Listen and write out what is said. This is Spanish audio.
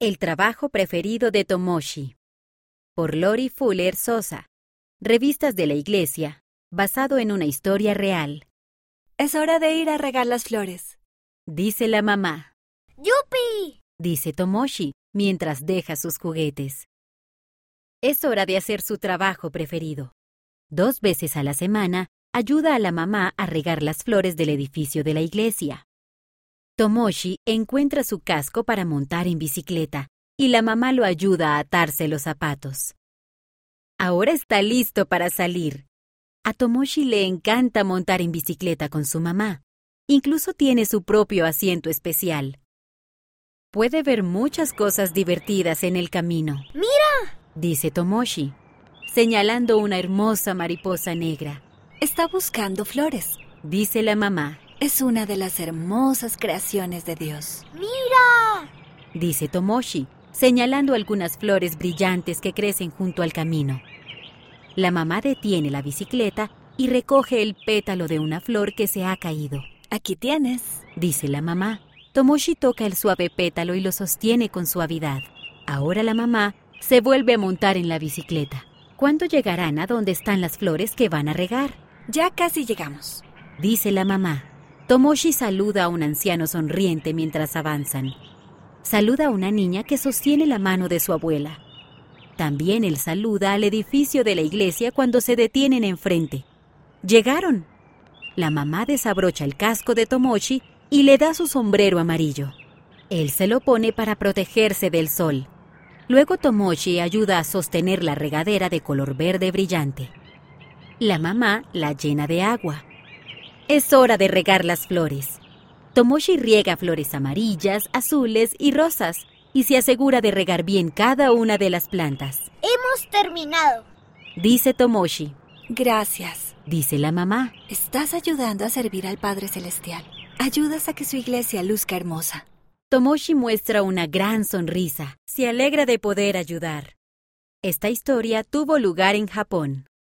El trabajo preferido de Tomoshi. Por Lori Fuller Sosa. Revistas de la Iglesia, basado en una historia real. Es hora de ir a regar las flores. Dice la mamá. ¡Yupi! Dice Tomoshi mientras deja sus juguetes. Es hora de hacer su trabajo preferido. Dos veces a la semana ayuda a la mamá a regar las flores del edificio de la iglesia. Tomoshi encuentra su casco para montar en bicicleta y la mamá lo ayuda a atarse los zapatos. Ahora está listo para salir. A Tomoshi le encanta montar en bicicleta con su mamá. Incluso tiene su propio asiento especial. Puede ver muchas cosas divertidas en el camino. ¡Mira! Dice Tomoshi, señalando una hermosa mariposa negra. Está buscando flores. Dice la mamá. Es una de las hermosas creaciones de Dios. ¡Mira! Dice Tomoshi, señalando algunas flores brillantes que crecen junto al camino. La mamá detiene la bicicleta y recoge el pétalo de una flor que se ha caído. Aquí tienes. Dice la mamá. Tomoshi toca el suave pétalo y lo sostiene con suavidad. Ahora la mamá se vuelve a montar en la bicicleta. ¿Cuándo llegarán a donde están las flores que van a regar? Ya casi llegamos. Dice la mamá. Tomoshi saluda a un anciano sonriente mientras avanzan. Saluda a una niña que sostiene la mano de su abuela. También él saluda al edificio de la iglesia cuando se detienen enfrente. Llegaron. La mamá desabrocha el casco de Tomoshi y le da su sombrero amarillo. Él se lo pone para protegerse del sol. Luego Tomoshi ayuda a sostener la regadera de color verde brillante. La mamá la llena de agua. Es hora de regar las flores. Tomoshi riega flores amarillas, azules y rosas y se asegura de regar bien cada una de las plantas. Hemos terminado. Dice Tomoshi. Gracias. Dice la mamá. Estás ayudando a servir al Padre Celestial. Ayudas a que su iglesia luzca hermosa. Tomoshi muestra una gran sonrisa. Se alegra de poder ayudar. Esta historia tuvo lugar en Japón.